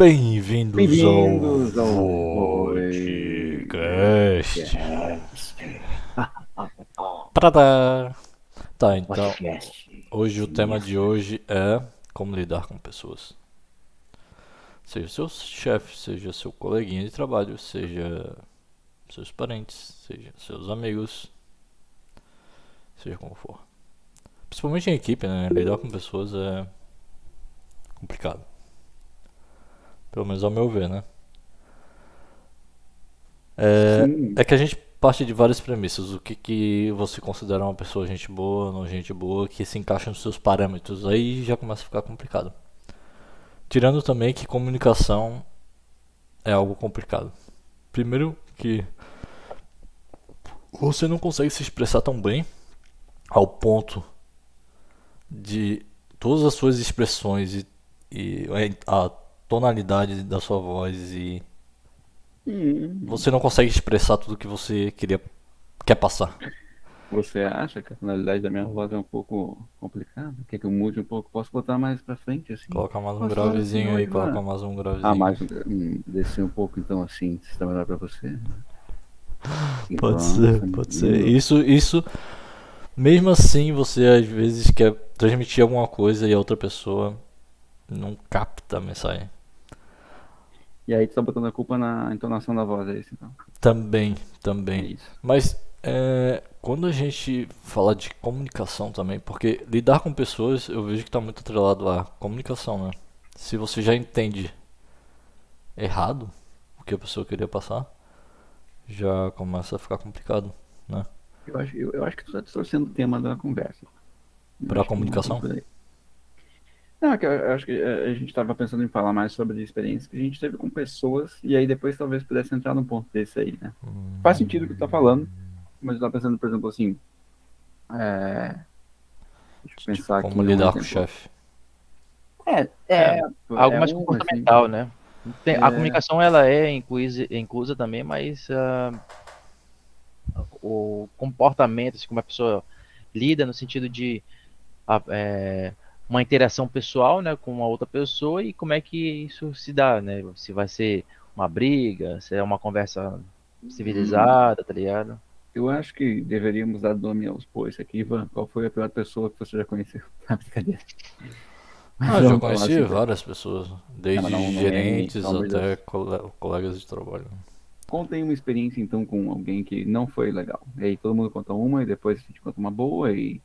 Bem-vindos Bem-vindos ao ao podcast. Tadá. Tá, então, hoje o tema de hoje é como lidar com pessoas. Seja seu chefe, seja seu coleguinha de trabalho, seja seus parentes, seja seus amigos, seja como for. Principalmente em equipe, né? Lidar com pessoas é complicado. Pelo menos ao meu ver, né? É, é que a gente parte de várias premissas. O que, que você considera uma pessoa gente boa, não gente boa, que se encaixa nos seus parâmetros. Aí já começa a ficar complicado. Tirando também que comunicação é algo complicado. Primeiro que você não consegue se expressar tão bem ao ponto de todas as suas expressões e, e a tonalidade da sua voz e Hum, você não consegue expressar tudo que você queria quer passar. Você acha que a tonalidade da minha voz é um pouco complicada? Quer que eu mude um pouco? Posso botar mais pra frente assim? Coloca mais um Posso gravezinho assim, aí, oi, coloca mais um gravezinho. Ah, mais um. Descer um pouco então assim, se está melhor pra você. Pode Ivan, ser, tá pode ser. Isso, isso. Mesmo assim, você às vezes quer transmitir alguma coisa e a outra pessoa não capta a mensagem. E aí tu tá botando a culpa na entonação da voz, é isso então. Também, É também. isso. Mas é, quando a gente fala de comunicação também, porque lidar com pessoas eu vejo que está muito atrelado à comunicação, né? Se você já entende errado o que a pessoa queria passar, já começa a ficar complicado, né? Eu acho, eu, eu acho que tu tá distorcendo o tema da conversa. Eu Pra acho que não é é que eu, acho que eh, a gente estava pensando em falar mais sobre experiências que a gente teve com pessoas, e aí depois talvez pudesse entrar num ponto desse aí, né? Faz sentido o que tu tá falando, mas eu tava pensando, por exemplo, assim. É... Deixa eu pensar aqui. Como lidar com o chefe. É, é. Algo é mais um, comportamental, né? Tem- A É. comunicação ela é inclusa, inclusa também, mas ah, o comportamento, assim, como a pessoa lida no sentido de é, uma interação pessoal, né, com uma outra pessoa e como é que isso se dá, né? Se vai ser uma briga, se é uma conversa civilizada, tá ligado? Eu acho que deveríamos dar nome aos bois aqui, Ivan. Qual foi a pior pessoa que você já conheceu? Ah, brincadeira. Ah, eu conheci assim, várias pessoas, desde não- não é- gerentes de até cole- colegas de trabalho. Contem uma experiência então com alguém que não foi legal. E aí todo mundo conta uma e depois a gente conta uma boa e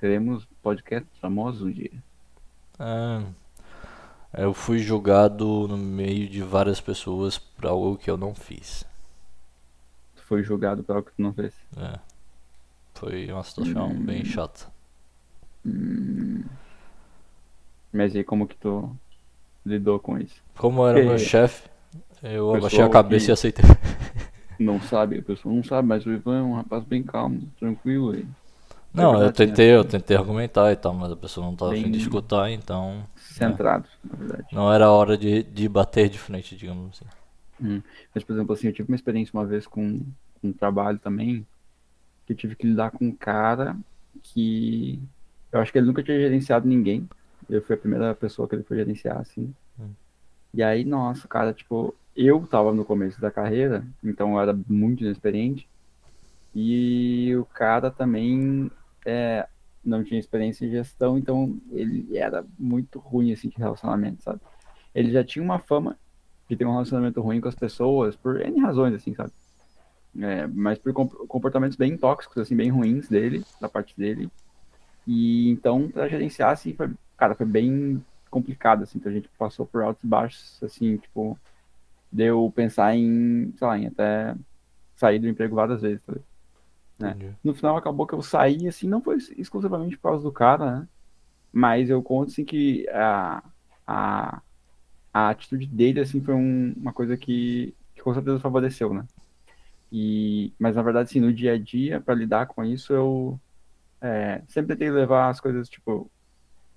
teremos podcasts famosos um dia. É, eu fui julgado no meio de várias pessoas por algo que eu não fiz. Tu foi julgado por algo que tu não fez. É. Foi uma situação Hum. bem chata. Mas e como que tu lidou com isso? Como era meu É. chefe, eu abaixei a cabeça e aceitei. Não sabe, a pessoa não sabe, mas o Ivan é um rapaz bem calmo, tranquilo e Não, eu verdade, né? tentei, eu tentei argumentar e tal, mas a pessoa não estava afim de escutar, então centrado, na verdade. não era hora de, de bater de frente, digamos assim. Hum. Mas, por exemplo, assim, eu tive uma experiência uma vez com, com um trabalho também, que eu tive que lidar com um cara que eu acho que ele nunca tinha gerenciado ninguém. Eu fui a primeira pessoa que ele foi gerenciar, assim. Hum. E aí, nossa, cara, tipo, eu tava no começo da carreira, então eu era muito inexperiente. E o cara também é, não tinha experiência em gestão, então ele era muito ruim, assim, de relacionamento, sabe? Ele já tinha uma fama de ter um relacionamento ruim com as pessoas por N razões, assim, sabe? É, mas por comp- comportamentos bem tóxicos, assim, bem ruins dele, da parte dele. E então, pra gerenciar, assim, foi, cara, foi bem complicado, assim, então a gente passou por altos e baixos, assim, tipo, deu pensar em, sei lá, em até sair do emprego várias vezes, É. Entendi. No final acabou que eu saí, assim, não foi exclusivamente por causa do cara, né? Mas eu conto, assim, que a, a, a atitude dele, assim, foi um- uma coisa que, que com certeza favoreceu, né? E, mas na verdade, assim, no dia a dia, para lidar com isso, eu é, sempre tentei levar as coisas, tipo,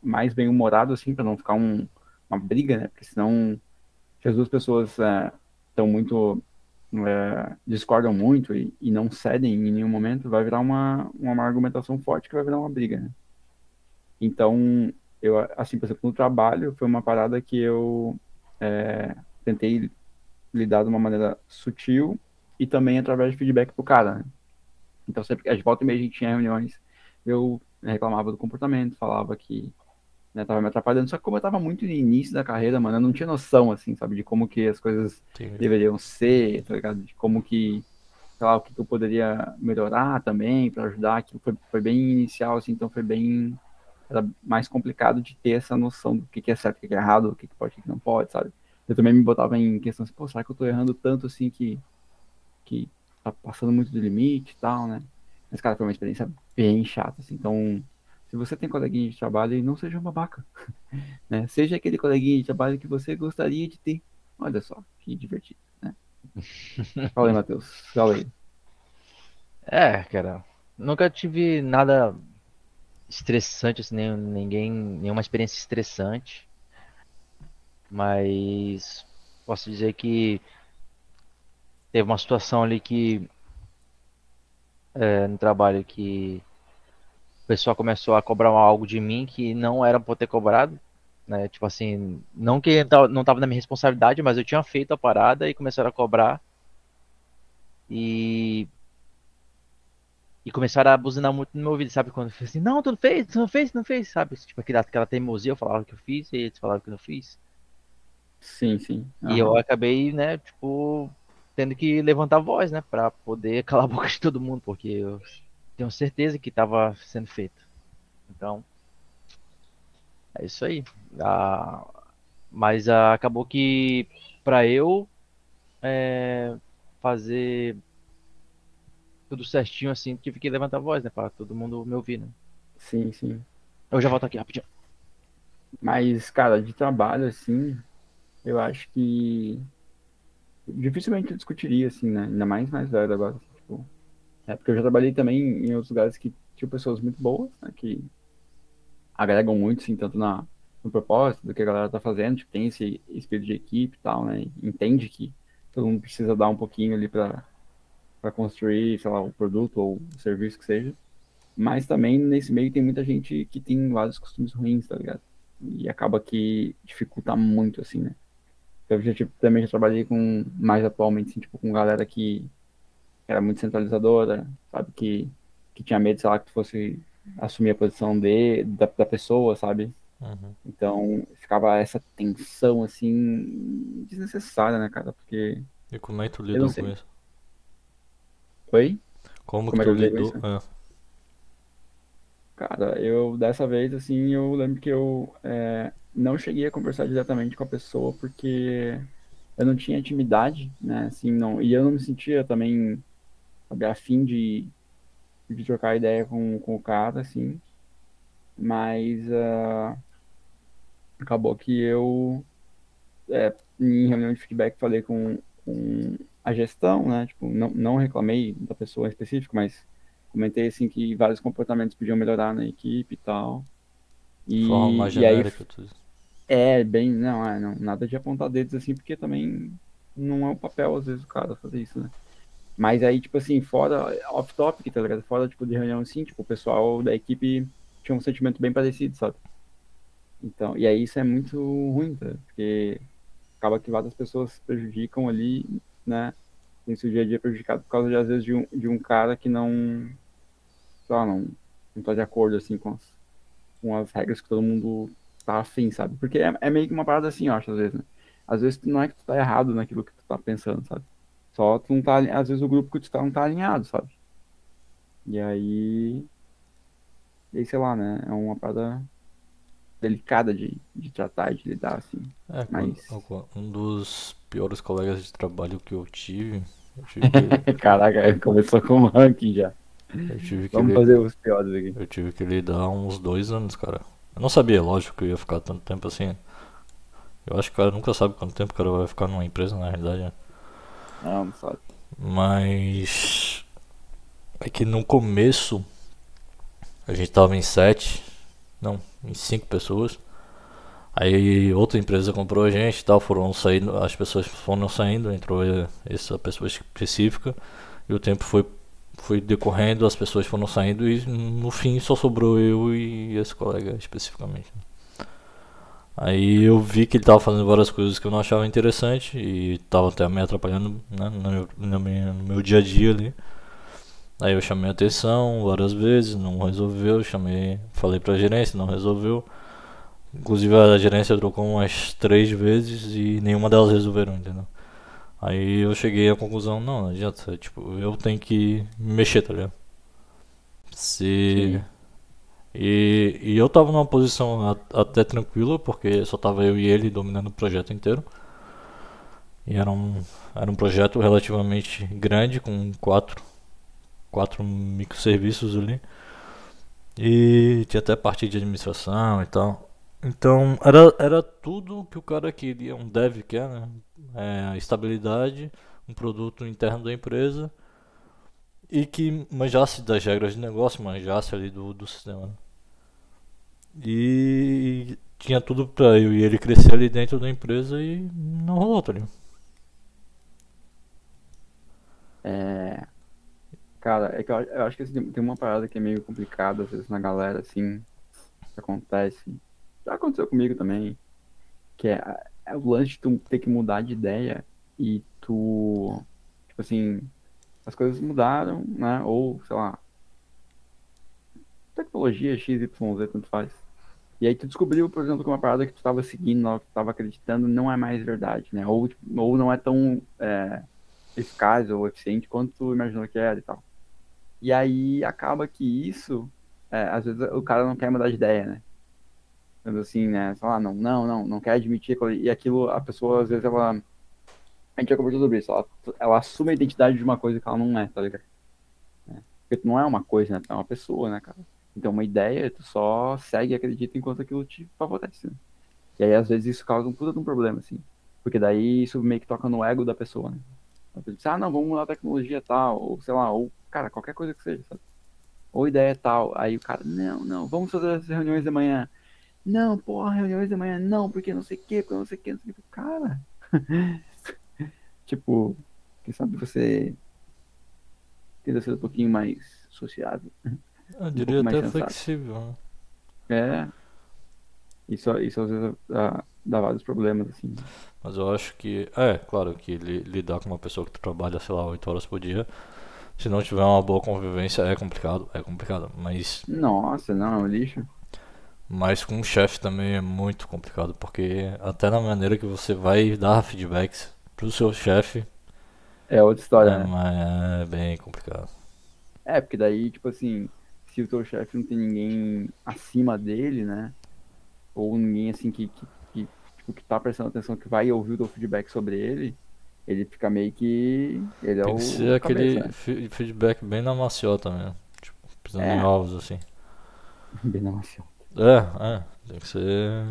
mais bem humorado, assim, para não ficar um, uma briga, né? Porque senão, se as duas pessoas estão muito é, discordam muito e, e não cedem em nenhum momento, vai virar uma, uma argumentação forte que vai virar uma briga, né? Então, eu, assim, por exemplo, no trabalho, foi uma parada que eu é, tentei lidar de uma maneira sutil e também através de feedback pro cara, né? Então, sempre de volta e meia a gente tinha reuniões, eu reclamava do comportamento, falava que né, tava me atrapalhando. Só que como eu tava muito no início da carreira, mano, eu não tinha noção, assim, sabe, de como que as coisas Entendi. deveriam ser, tá ligado? De como que, sei lá, o que, que eu poderia melhorar também para ajudar. Que foi, foi bem inicial, assim, então foi bem. Era mais complicado de ter essa noção do que, que é certo, o que, que é errado, o que, que pode, o que, que não pode, sabe? Eu também me botava em questão assim, pô, será que eu tô errando tanto assim que, que tá passando muito do limite e tal, né? Mas, cara, foi uma experiência bem chata, assim. Então, se você tem coleguinha de trabalho, não seja um babaca, né? Seja aquele coleguinha de trabalho que você gostaria de ter. Olha só, que divertido, né? Fala aí, Matheus. Fala aí. É, cara, nunca tive nada estressante, assim, nem, ninguém, nenhuma experiência estressante, mas posso dizer que teve uma situação ali que é, no trabalho que pessoal começou a cobrar algo de mim que não era por ter cobrado, né? Tipo assim, não que não estava na minha responsabilidade, mas eu tinha feito a parada e começaram a cobrar. E e começaram a buzinar muito no meu ouvido, sabe? Quando eu falei assim, não, tu não fez, tu não fez, tu não fez, sabe? Tipo, aquela, teimosia, eu falava que eu fiz e eles falavam que eu não fiz. Sim, sim. E eu acabei, né, tipo, tendo que levantar a voz, né, pra poder calar a boca de todo mundo, porque eu tenho certeza que estava sendo feito. Então, é isso aí. Ah, mas ah, acabou que para eu é, fazer tudo certinho assim, tive que levantar a voz, né, para todo mundo me ouvir, né? Sim, sim. Eu já volto aqui rapidinho. Mas, cara, de trabalho, assim, eu acho que dificilmente eu discutiria, assim, né? Ainda mais mais velho agora. É porque eu já trabalhei também em outros lugares que tinham pessoas muito boas, né? Que agregam muito, assim, tanto na, no propósito do que a galera tá fazendo, tipo, tem esse espírito de equipe e tal, né? Entende que todo mundo precisa dar um pouquinho ali para construir, sei lá, o produto ou o serviço que seja. Mas também nesse meio tem muita gente que tem vários costumes ruins, tá ligado? E acaba que dificulta muito, assim, né? Eu já, tipo, também já trabalhei com, mais atualmente, assim, tipo, com galera que era muito centralizadora, sabe? Que, que tinha medo, sei lá, que tu fosse assumir a posição de, da, da pessoa, sabe? Uhum. Então, ficava essa tensão, assim, desnecessária, né, cara? Porque... E como é que tu lidou com isso? Oi? Como, Como que é tu lidou? com É. Cara, eu dessa vez, assim, eu lembro que eu é, não cheguei a conversar diretamente com a pessoa porque eu não tinha intimidade, né? Assim, não, e eu não me sentia também, sabe, afim de, de trocar ideia com, com o cara, assim. Mas ah, acabou que eu, é, em reunião de feedback, falei com, com a gestão, né? Tipo, não, não reclamei da pessoa em específico, mas comentei assim que vários comportamentos podiam melhorar na equipe e tal. De forma E, e aí genérica, tu diz. é bem, não, é, não, nada de apontar dedos assim, porque também não é o papel às vezes do cara fazer isso, né? Mas aí, tipo assim, fora off-topic, tá ligado? Fora, tipo, de reunião assim, tipo, o pessoal da equipe tinha um sentimento bem parecido, sabe? Então, e aí isso é muito ruim, tá? Porque acaba que várias pessoas prejudicam ali, né? Tem seu dia a dia prejudicado por causa de, às vezes, de um, de um cara que não, sei lá, não, não tá de acordo, assim, com as, com as regras que todo mundo tá afim, sabe? Porque é, é meio que uma parada assim, eu acho, às vezes, né? Às vezes não é que tu tá errado naquilo que tu tá pensando, sabe? Só tu não tá, às vezes o grupo que tu tá não tá alinhado, sabe? E aí, e aí, sei lá, né? É uma parada delicada de, de tratar e de lidar, assim. É, Mas- um dos piores colegas de trabalho que eu tive, eu tive que, Caraca, começou com o ranking já. Vamos li- fazer os piores aqui. eu tive que lidar uns dois anos, cara. Eu não sabia, lógico, que eu ia ficar tanto tempo assim. Eu acho que o cara nunca sabe quanto tempo o cara vai ficar numa empresa, na realidade, né? Não, não sabe. Mas é que no começo a gente tava em sete, não, em cinco pessoas. Aí outra empresa comprou a gente tal, foram saindo, as pessoas foram saindo, entrou essa pessoa específica e o tempo foi foi decorrendo, as pessoas foram saindo e no fim só sobrou eu e esse colega especificamente. Aí eu vi que ele tava fazendo várias coisas que eu não achava interessante e tava até me atrapalhando né, no, no, meu, no meu dia a dia ali. Aí eu chamei a atenção várias vezes, não resolveu, chamei, falei pra gerência, não resolveu. Inclusive a gerência trocou umas três vezes e nenhuma delas resolveram, entendeu? Aí eu cheguei à conclusão, não, não adianta, tipo, eu tenho que me mexer, tá ligado? Se. Sim. E, e eu tava numa posição até tranquila, porque só tava eu e ele dominando o projeto inteiro. E era um, era um projeto relativamente grande, com quatro, quatro microserviços ali. E tinha até parte de administração e tal. Então era, era tudo que o cara queria, um dev quer, né? É, estabilidade, um produto interno da empresa e que manjasse das regras de negócio, manjasse ali do, do sistema. né? E tinha tudo pra eu e ele crescer ali dentro da empresa e não rolou, tá ligado? É, cara, é que eu, eu acho que assim, tem uma parada que é meio complicada, às vezes, na galera, assim, que acontece. Já aconteceu comigo também, que é, é o lance de tu ter que mudar de ideia e tu, tipo assim, as coisas mudaram, né? Ou, sei lá, tecnologia X, Y, Z, tanto faz. E aí tu descobriu, por exemplo, que uma parada que tu estava seguindo, que tu estava acreditando, não é mais verdade, né? Ou, ou não é tão é, eficaz ou eficiente quanto tu imaginou que era e tal. E aí acaba que isso, é, às vezes o cara não quer mudar de ideia, né? Mas assim, né? Sei lá, não, não, não, não quer admitir aquilo. E aquilo, a pessoa, às vezes, ela. A gente já conversou sobre isso. Ela, ela assume a identidade de uma coisa que ela não é, tá ligado? É. Porque tu não é uma coisa, né? Tu é uma pessoa, né, cara? Então, uma ideia, tu só segue e acredita enquanto aquilo te favorece, né? E aí, às vezes, isso causa um puta de um problema, assim. Porque daí isso meio que toca no ego da pessoa, né? A pessoa diz, ah, não, vamos mudar a tecnologia tal, ou sei lá, ou, cara, qualquer coisa que seja, sabe? Ou ideia tal. Aí o cara, não, não, vamos fazer as reuniões de manhã. Não, porra, reuniões de manhã não, porque não sei o que, porque não sei o que, não sei o que. Cara, tipo, quem sabe você tenta ser um pouquinho mais sociável. Eu Um diria mais até flexível, né? É. Isso, isso às vezes dá, dá vários problemas, assim. Mas eu acho que, é, claro que li- lidar com uma pessoa que trabalha, sei lá, 8 horas por dia, se não tiver uma boa convivência, é complicado, é complicado. Mas, Nossa, não, é um lixo. mas com um chefe também é muito complicado, porque até na maneira que você vai dar feedbacks pro seu chefe, É outra história, é, né? mas é bem complicado. É, porque daí, tipo assim, se o teu chefe não tem ninguém acima dele, né? Ou ninguém assim que, que, que, tipo, que tá prestando atenção, que vai ouvir o teu feedback sobre ele, ele fica meio que. Ele é Tem o. que ser aquele cabeça, né? fe- feedback bem na maciota mesmo, tipo, pisando em É. ovos, assim. Bem na maciota. É, é, tem que ser.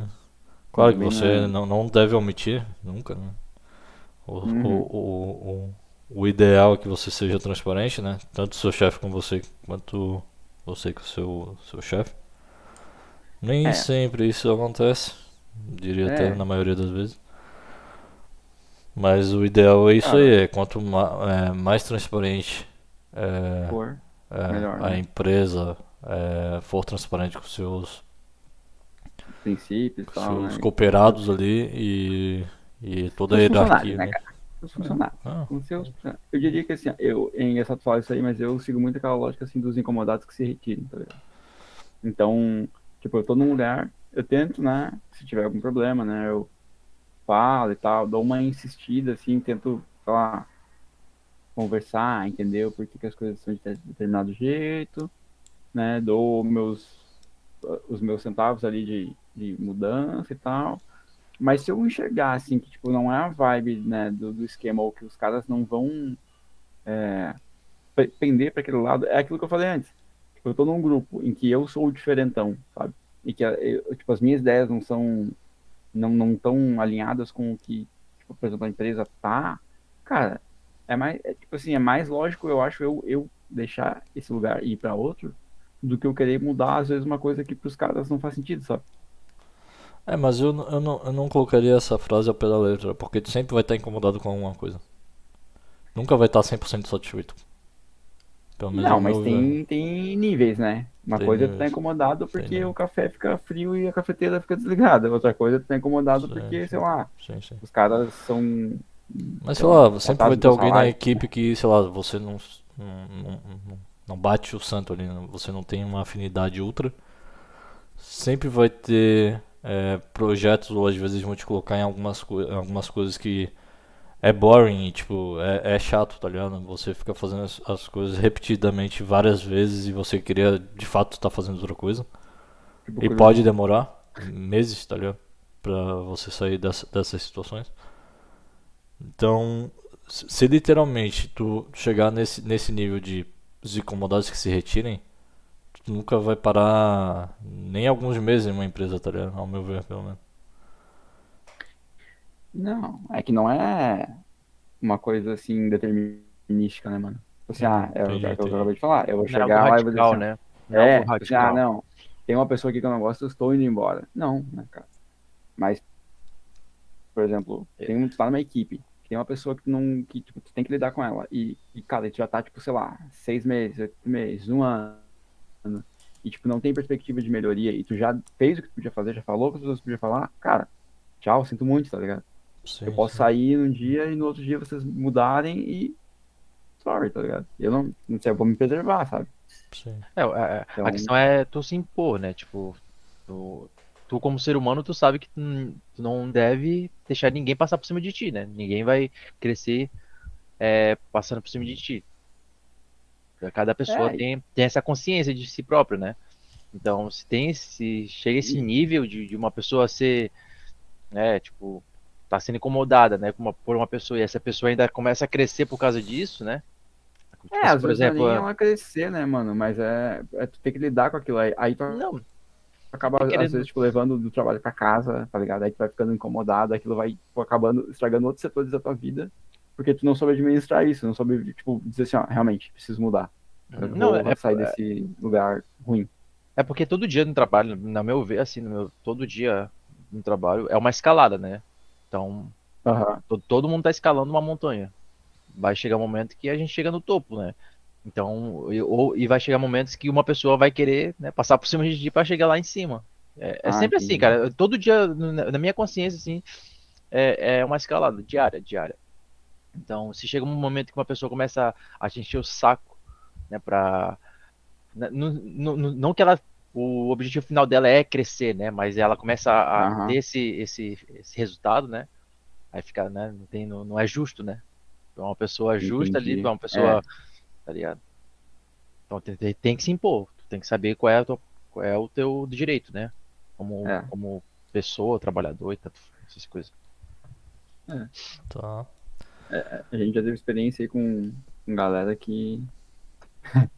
Claro que você na- não, não deve omitir, nunca, né? O, Uhum. o, o, o, o ideal é que você seja transparente, né? Tanto o seu chefe com você, quanto você com o seu, seu chefe. Nem É. sempre isso acontece, diria até É. na maioria das vezes. Mas o ideal é isso Ah. aí, é quanto ma, é, mais transparente é, Por. é, melhor, a né? empresa é, for transparente com seus princípios e tal, seus né? cooperados ali e, e toda a hierarquia, né, né? Os funcionários. Ah, Com seus- Eu diria que assim, eu, é engraçado falar isso aí, mas eu sigo muito aquela lógica assim dos incomodados que se retirem, tá ligado? Então, tipo, eu tô num lugar, eu tento, né? Se tiver algum problema, né? Eu falo e tal, dou uma insistida, assim, tento, sei lá, conversar, entender o porquê que as coisas são de determinado jeito, né? Dou meus, os meus centavos ali de, de mudança e tal. Mas se eu enxergar, assim, que, tipo, não é a vibe, né, do, do esquema, ou que os caras não vão é, pe- pender para aquele lado, é aquilo que eu falei antes. Tipo, eu tô num grupo em que eu sou o diferentão, sabe? E que, eu, tipo, as minhas ideias não são, não, não tão alinhadas com o que, tipo, por exemplo, a empresa tá. Cara, é mais, é, tipo assim, é mais lógico, eu acho, eu, eu deixar esse lugar e ir para outro, do que eu querer mudar, às vezes, uma coisa que pros caras não faz sentido, sabe? É, mas eu, eu, não, eu não colocaria essa frase ao pé da letra, porque tu sempre vai estar incomodado com alguma coisa. Nunca vai estar 100% satisfeito. Pelo menos Não, mas tem, tem níveis, né? Uma Tem coisa é tu tá níveis. incomodado porque níveis. o café fica frio e a cafeteira fica desligada. Outra coisa é tu tá incomodado Sim, porque, sim. sei lá, Sim, sim. os caras são. Mas sei lá, sempre vai ter alguém na equipe que, sei lá, você não, não, não, não- não bate o santo ali, né? você não tem uma afinidade ultra. Sempre vai ter é, projetos, ou às vezes vão te colocar em algumas, em algumas coisas que é boring, e, tipo, é, é chato, tá ligado? Você fica fazendo as, as coisas repetidamente várias vezes e você queria de fato estar fazendo outra coisa. Tipo, E coisa- pode demorar meses, tá ligado? Pra você sair dessa- dessas situações. Então, se literalmente tu chegar nesse, nesse nível de os incomodados que se retirem, nunca vai parar nem alguns meses em uma empresa, tá ligado? Ao meu ver, pelo menos. Não, é que não é uma coisa assim determinística, né, mano? Tipo Assim, ah, é o Entendi, que eu acabei de falar. Eu vou Não é chegar lá e vou dizer radical, assim, né? Não É, algo tipo assim, ah, radical. não. Tem uma pessoa aqui que eu não gosto, eu estou indo embora. Não, né, cara? Mas, por exemplo, tem um, tu tá numa equipe, tem uma pessoa que não, que tipo, tu tem que lidar com ela. E, e cara, tu já tá, tipo, sei lá, seis meses, oito meses, um ano. E, tipo, não tem perspectiva de melhoria. E tu já fez o que tu podia fazer, já falou o que as pessoas podiam falar. Cara, tchau, sinto muito, tá ligado? Sim, Eu posso sim. sair num dia e no outro dia vocês mudarem e. Sorry, tá ligado? Eu não, não sei, eu vou me preservar, sabe? Sim. É, é, Então- a questão é tu se impor, né? Tipo, tu, tu como ser humano, tu sabe que tu, tu não deve deixar ninguém passar por cima de ti, né? Ninguém vai crescer é, passando por cima de ti. Cada pessoa É, tem, tem essa consciência de si próprio, né? Então, se tem, se chega esse nível de, de uma pessoa ser, né, tipo, tá sendo incomodada, né, com uma- por uma pessoa e essa pessoa ainda começa a crescer por causa disso, né? Tipo, É, às por vezes exemplo, não é crescer, né, mano? Mas é, é tu ter que lidar com aquilo aí. Aí tu não, acaba, Tem querendo- às vezes, tipo, levando do trabalho pra casa, tá ligado? Aí tu vai ficando incomodado, aquilo vai tipo, acabando estragando outros setores da tua vida, porque tu não soube administrar isso, não soube, tipo, dizer assim, ó, realmente, preciso mudar. Eu não, vou é, sair desse lugar ruim. É porque todo dia no trabalho, na meu ver, assim, no meu, todo dia no trabalho é uma escalada, né? Então, Aham. to- todo mundo tá escalando uma montanha. Vai chegar um momento que a gente chega no topo, né? Então, e, ou, e vai chegar momentos que uma pessoa vai querer, né, passar por cima de ti pra chegar lá em cima. É, é Ah, sempre assim, cara. Todo dia, na, na minha consciência, assim, é, é uma escalada diária, diária. Então, se chega um momento que uma pessoa começa a te encher o saco, né, pra... n- n- n- Não que ela o objetivo final dela é crescer, né? Mas ela começa a Aham. ter esse, esse, esse resultado, né? Aí fica, né? Não, tem, não, não é justo, né? Pra uma pessoa justa ali, pra uma pessoa. É. Tá ligado? Então tem, tem, tem que se impor. Tu tem que saber qual é, a tua- qual é o teu direito, né? Como, É. como pessoa, trabalhador e tanto, essas coisas. Tá. A gente já teve experiência aí com, com galera que.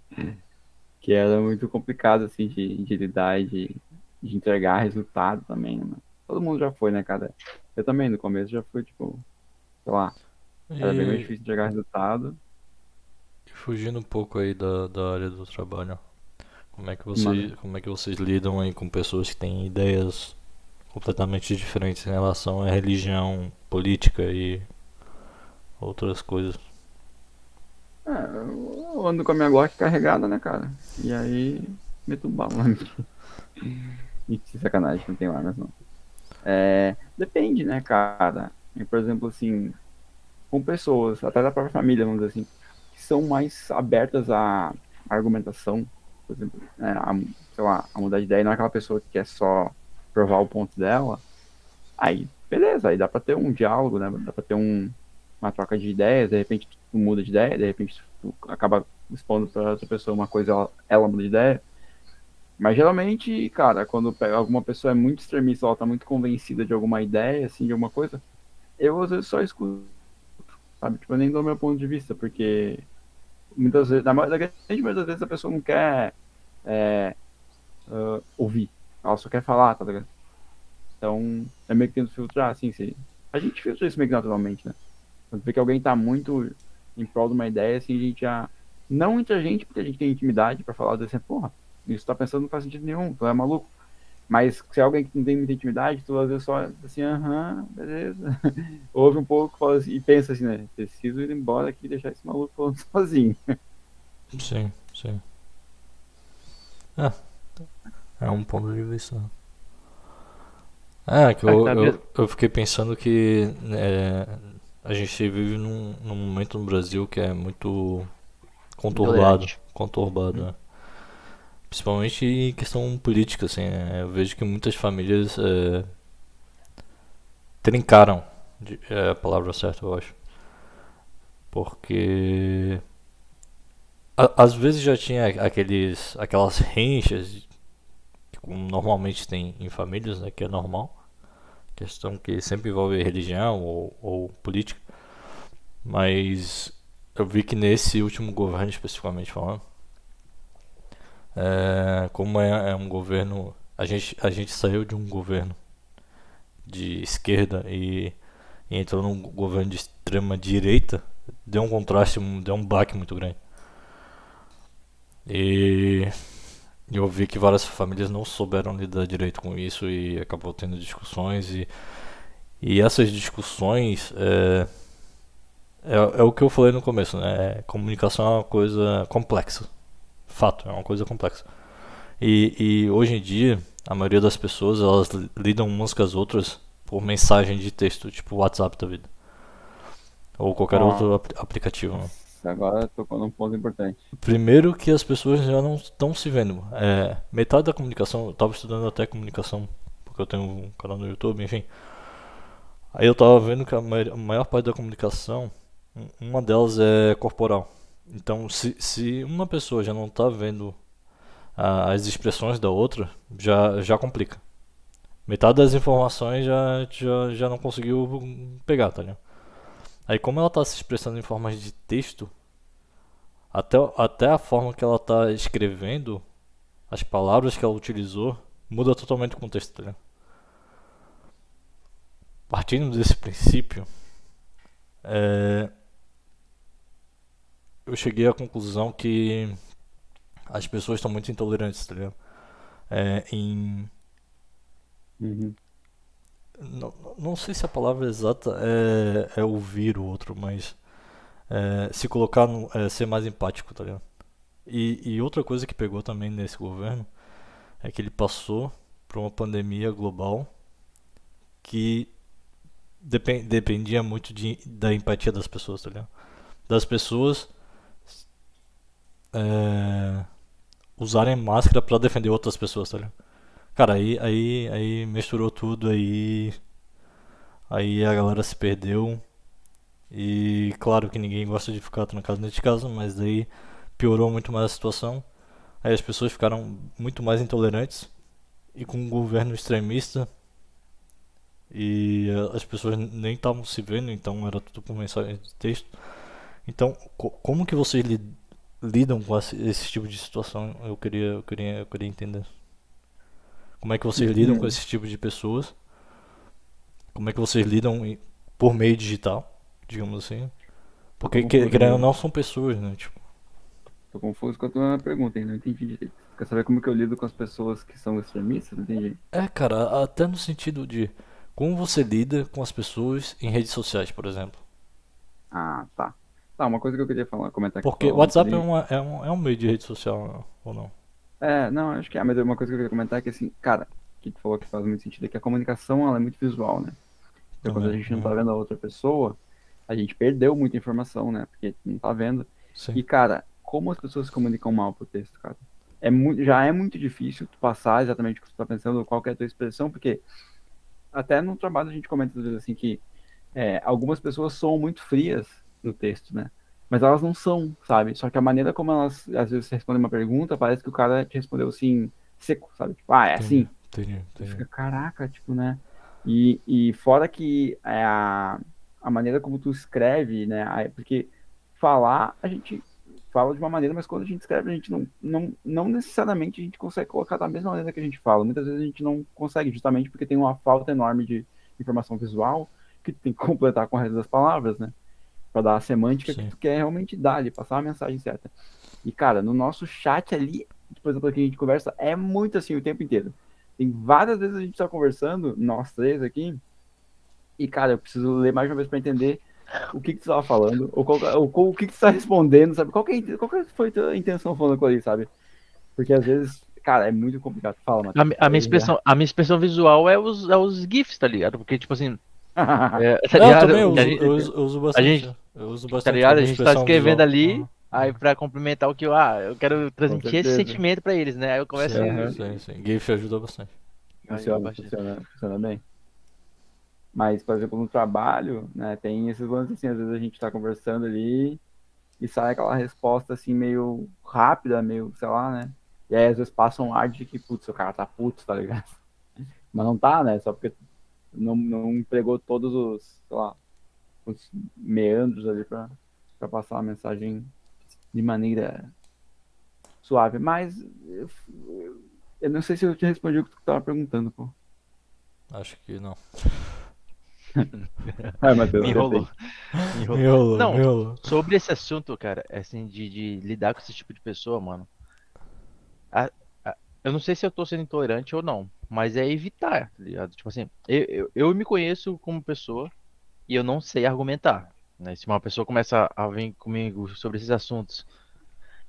que era muito complicado, assim, de, de lidar e de, de entregar resultado também, né, mano? Todo mundo já foi, né, cara? Eu também, no começo, já fui, tipo, sei lá, era bem mais difícil entregar resultado. fugindo um pouco aí da, da área do trabalho, como é que vocês, como é que vocês lidam aí com pessoas que têm ideias completamente diferentes em relação à religião, política e outras coisas? É, eu ando com a minha Glock carregada, né, cara? E aí, meto bala. Mentira, sacanagem, não tem armas, não. É, depende, né, cara? E, por exemplo, assim, com pessoas, até da própria família, vamos dizer assim, que são mais abertas à argumentação, por exemplo, né, a, sei lá, a mudar de ideia, não é aquela pessoa que quer só provar o ponto dela, aí, beleza, aí dá pra ter um diálogo, né? Dá pra ter um, uma troca de ideias, de repente tu muda de ideia, de repente tu acaba expondo pra outra pessoa uma coisa, ela, ela muda de ideia. Mas geralmente, cara, quando alguma pessoa é muito extremista, ela tá muito convencida de alguma ideia, assim, de alguma coisa, eu às vezes só escuto, sabe? Tipo, eu nem dou meu ponto de vista, porque muitas vezes, na maioria, grande maioria das vezes a pessoa não quer é, ah, ouvir, ela só quer falar, tá ligado? Então, é meio que tento filtrar, assim, se... a gente filtra isso meio que naturalmente, né? Quando vê que alguém tá muito em prol de uma ideia, assim, a gente já. Não entre a gente, porque a gente tem intimidade pra falar assim, porra, isso tá pensando não faz sentido nenhum, tu é maluco. Mas se é alguém que não tem muita intimidade, tu às vezes só assim, aham, beleza. Ouve um pouco fala assim, e pensa assim, né? Preciso ir embora aqui e deixar esse maluco falando sozinho. Sim, sim. É, é um ponto de vista. É, que eu, tá eu, eu fiquei pensando que é, a gente vive num, num momento no Brasil que é muito conturbado. Conturbado, né? Principalmente em questão política, assim. é, eu vejo que muitas famílias é, trincaram, de- é a palavra certa, eu acho. Porque a- às vezes já tinha aqueles, aquelas rinchas que normalmente tem em famílias, né, que é normal. Questão que sempre envolve religião ou, ou política. Mas eu vi que nesse último governo, especificamente falando, é, como é, é um governo. A gente, a gente saiu de um governo de esquerda e, e entrou num governo de extrema direita, deu um contraste, deu um baque muito grande. E eu vi que várias famílias não souberam lidar direito com isso e acabou tendo discussões e, e essas discussões é, é, é o que eu falei no começo, né? Comunicação é uma coisa complexa. Fato, é uma coisa complexa. E, e hoje em dia, a maioria das pessoas elas li- lidam umas com as outras por mensagem de texto, tipo WhatsApp da vida. Ou qualquer Ah. outro apli- aplicativo. Né? Agora tocou num ponto importante. Primeiro que as pessoas já não estão se vendo. É, metade da comunicação, eu estava estudando até comunicação, porque eu tenho um canal no YouTube, enfim. Aí eu tava vendo que a maior, a maior parte da comunicação, um- uma delas é corporal. Então, se, se uma pessoa já não tá vendo a- as expressões da outra, já, já complica. Metade das informações já, já, já não conseguiu pegar, tá ligado? Aí, como ela tá se expressando em formas de texto, até, até a forma que ela tá escrevendo, as palavras que ela utilizou, muda totalmente o contexto, ligado? Partindo desse princípio, é, eu cheguei à conclusão que as pessoas estão muito intolerantes, tá ligado? É, em Uhum. Não, não sei se a palavra exata é, é ouvir o outro, mas é, se colocar, no, é, ser mais empático, tá ligado? E, e outra coisa que pegou também nesse governo é que ele passou por uma pandemia global que depen- dependia muito de, da empatia das pessoas, tá ligado? Das pessoas é, usarem máscara pra defender outras pessoas, tá ligado? Cara, aí, aí, aí misturou tudo, aí, aí a galera se perdeu. E claro que ninguém gosta de ficar trancado dentro de casa, mas daí piorou muito mais a situação. Aí as pessoas ficaram muito mais intolerantes e com um governo extremista. E as pessoas nem estavam se vendo, então era tudo por mensagem de texto. Então, co- como que vocês li- lidam com esse, esse tipo de situação? Eu queria, eu queria, eu queria entender. Como é que vocês lidam com esse tipo de pessoas? Como é que vocês lidam por meio digital, digamos assim? Porque querendo ou meio? não são pessoas, né? Tipo, Tô confuso com a tua pergunta, hein? Não entendi direito. Quer saber como que eu lido com as pessoas que são extremistas? Não entendi. é, cara, até no sentido de como você lida com as pessoas em redes sociais, por exemplo. Ah, tá. Tá, uma coisa que eu queria falar, comentar aqui. Porque o WhatsApp é, uma, é, um, é um meio de rede social, ou não? É, não, acho que é, mas uma coisa que eu queria comentar é que, assim, cara, que tu falou que faz muito sentido é que a comunicação, ela é muito visual, né? Então, quando a gente não tá uhum. vendo a outra pessoa, a gente perdeu muita informação, né? Porque não tá vendo. Sim. E, cara, como as pessoas se comunicam mal por texto, cara? É muito, já é muito difícil tu passar exatamente o que tu tá pensando, qual que é a tua expressão, porque até no trabalho a gente comenta às vezes assim que é, algumas pessoas são muito frias no texto, né? Mas elas não são, sabe? Só que a maneira como elas às vezes respondem uma pergunta, parece que o cara te respondeu assim, seco, sabe? Tipo, ah, é assim. Entendi, entendi. fica, caraca, tipo, né? E, e fora que é, a, a maneira como tu escreve, né? Porque falar, a gente fala de uma maneira, mas quando a gente escreve, a gente não, não, não necessariamente a gente consegue colocar da mesma maneira que a gente fala. Muitas vezes a gente não consegue, justamente porque tem uma falta enorme de informação visual que tem que completar com o resto das palavras, né? Pra dar a semântica Sim. que tu quer realmente dar ali, passar a mensagem certa. E, cara, no nosso chat ali, por exemplo, aqui a gente conversa, é muito assim o tempo inteiro. Tem várias vezes a gente tá conversando, nós três aqui, e, cara, eu preciso ler mais uma vez pra entender o que, que tu tava falando, ou, qual, ou, o que, que tu tá respondendo, sabe? Qual que, é, qual que foi a tua intenção falando com ali, sabe? Porque às vezes, cara, é muito complicado. Fala, A, Matheus. mi- a minha expressão, a minha expressão visual é os, é os GIFs, tá ligado? Porque, tipo assim, é, tá Não, eu ligado? também eu A uso, gente- eu uso, eu uso bastante. gente- eu uso tá ligado? A gente tá escrevendo visual. ali, aí pra complementar o que eu, ah, eu quero transmitir esse sentimento pra eles, né? Aí eu começo Sim, a... sim, sim. GIF ajuda bastante. Funciona, bastante. funciona, funciona bem. Mas, por exemplo, no trabalho, né, tem esses lances assim, às vezes a gente tá conversando ali e sai aquela resposta assim meio rápida, meio, sei lá, né? E aí às vezes passa um ar de que, putz, o cara tá puto, tá ligado? Mas não tá, né? Só porque não, não empregou todos os, sei lá, os meandros ali pra, pra passar a mensagem de maneira suave. Mas eu, eu não sei se eu te respondi o que tu tava perguntando, pô. Acho que não. Vai, Matheus. Me enrolou. Me enrolou. Não. miolo. Sobre esse assunto, cara, assim, de, de lidar com esse tipo de pessoa, mano. a- a- eu não sei se eu tô sendo intolerante ou não, mas é evitar, tá ligado? Tipo assim, eu, eu, eu me conheço como pessoa e eu não sei argumentar, né? Se uma pessoa começa a vir comigo sobre esses assuntos,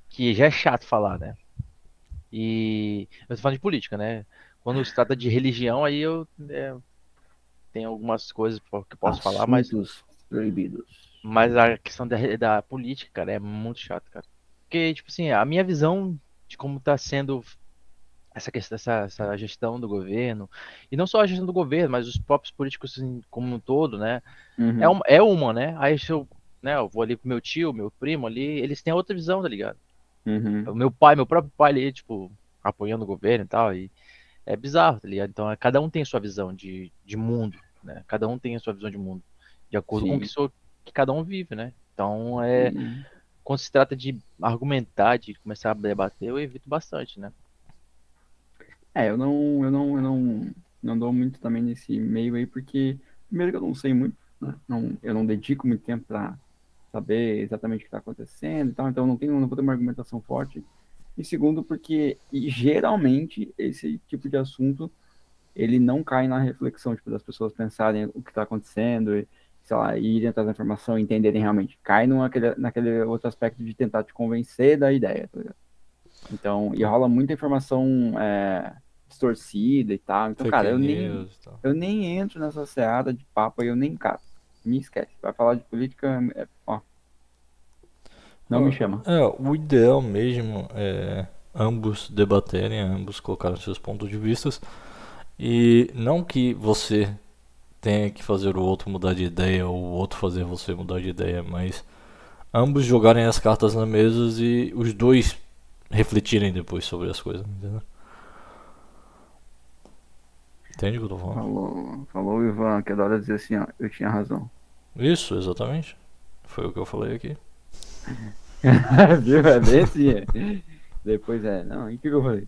que já é chato falar, né? E eu tô falando de política, né? Quando se trata de religião, aí eu é, tenho algumas coisas que posso falar, mas Assuntos proibidos. mas a questão da, da política, cara, é muito chato, cara. Porque, tipo assim, a minha visão de como tá sendo essa questão, essa, essa gestão do governo, e não só a gestão do governo, mas os próprios políticos como um todo, né? Uhum. É uma, é uma, né? Aí se eu, né, eu vou ali com meu tio, meu primo ali, eles têm outra visão, tá ligado? Uhum. O meu pai, meu próprio pai ali, tipo, apoiando o governo e tal, e é bizarro, tá ligado? Então, é, cada um tem a sua visão de, de mundo, né? Cada um tem a sua visão de mundo, de acordo com o Sim. que, so- que cada um vive, né? Então, é, Uhum. quando se trata de argumentar, de começar a debater, eu evito bastante, né? É, eu não, eu não, eu não, não dou muito também nesse meio aí, porque primeiro que eu não sei muito, né? Não, eu não dedico muito tempo para saber exatamente o que está acontecendo e tal, então não tenho, não vou ter uma argumentação forte. E segundo, porque e geralmente esse tipo de assunto ele não cai na reflexão, tipo, das pessoas pensarem o que está acontecendo, e, sei lá, irem atrás da informação entenderem realmente. Cai num, aquele, naquele outro aspecto de tentar te convencer da ideia, tá ligado? Então, e rola muita informação é, distorcida e tal. Então, Fake cara, eu nem, e eu nem entro nessa seada de papo aí, eu nem, cara, me esquece. Vai falar de política, é, ó. Não me chama. É, o ideal mesmo é ambos debaterem, ambos colocarem seus pontos de vista. E não que você tenha que fazer o outro mudar de ideia ou o outro fazer você mudar de ideia, mas ambos jogarem as cartas na mesa e os dois refletirem depois sobre as coisas, entendeu? Entende o que eu tô falando? Falou, falou o Ivan, que adora dizer assim, ó, eu tinha razão. Isso, exatamente. Foi o que eu falei aqui. Viu? É bem assim, é. Depois é, não, e o que que eu falei?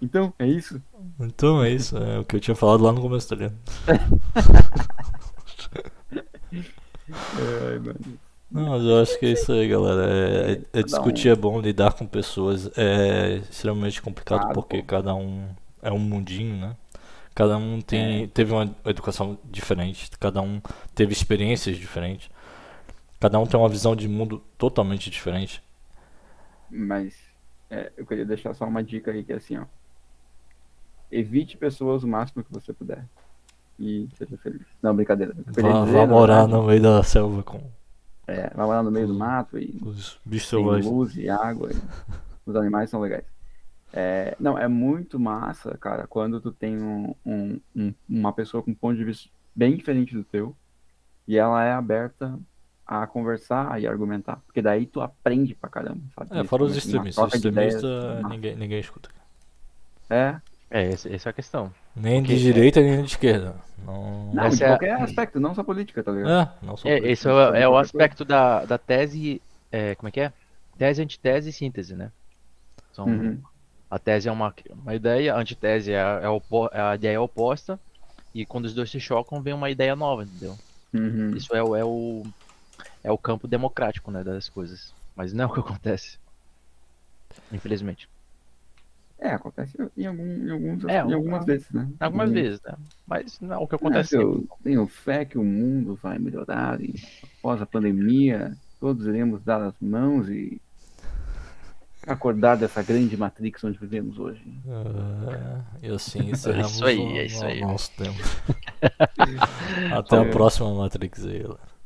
Então, é isso? Então é isso, é o que eu tinha falado lá no começo, tá ligado? Ai, mano. Não, mas eu acho que é isso aí, galera. É, é- é discutir é bom, lidar com pessoas é extremamente complicado Claro, porque cada um é um mundinho, né? Cada um tem, teve uma educação diferente, cada um teve experiências diferentes, cada um tem uma visão de mundo totalmente diferente. Mas é, eu queria deixar só uma dica aí que é assim, ó. Evite pessoas o máximo que você puder. E seja feliz. Não, brincadeira. Vá, dizer, vá morar no meio da selva com É, vai morar no meio do mato e os bichos tem selvagens. luz e água. e os animais são legais. É, não, é muito massa, cara, quando tu tem um, um- um- uma pessoa com um ponto de vista bem diferente do teu e ela é aberta a conversar e argumentar. Porque daí tu aprende pra caramba, sabe? É, fora os extremistas. troca de ideias, Extremista massa. ninguém, ninguém escuta. É, É, essa, essa é a questão. Nem Porque- de direita nem de esquerda. Não, não, de é qualquer aspecto, não só política, tá ligado? é, não sou É, esse é, o- é o aspecto da, da tese, é, como é que é? Tese, antitese e síntese, né? São, Uhum. A tese é uma, uma ideia, a antitese é a, é opo- é a ideia oposta, e quando os dois se chocam, vem uma ideia nova, entendeu? Uhum. Isso é, o- é, o, é o campo democrático, né, das coisas. Mas não é o que acontece. Infelizmente. É, acontece em, algum, em, alguns, É, em algumas uma- vezes, né? Algumas vezes, né? Mas não é o que É, acontece. eu tenho fé que o mundo vai melhorar e após a pandemia todos iremos dar as mãos e acordar dessa grande matrix onde vivemos hoje. Ah, e assim encerramos isso aí, o, é isso o aí. nosso tempo. Até a próxima Matrix aí, galera.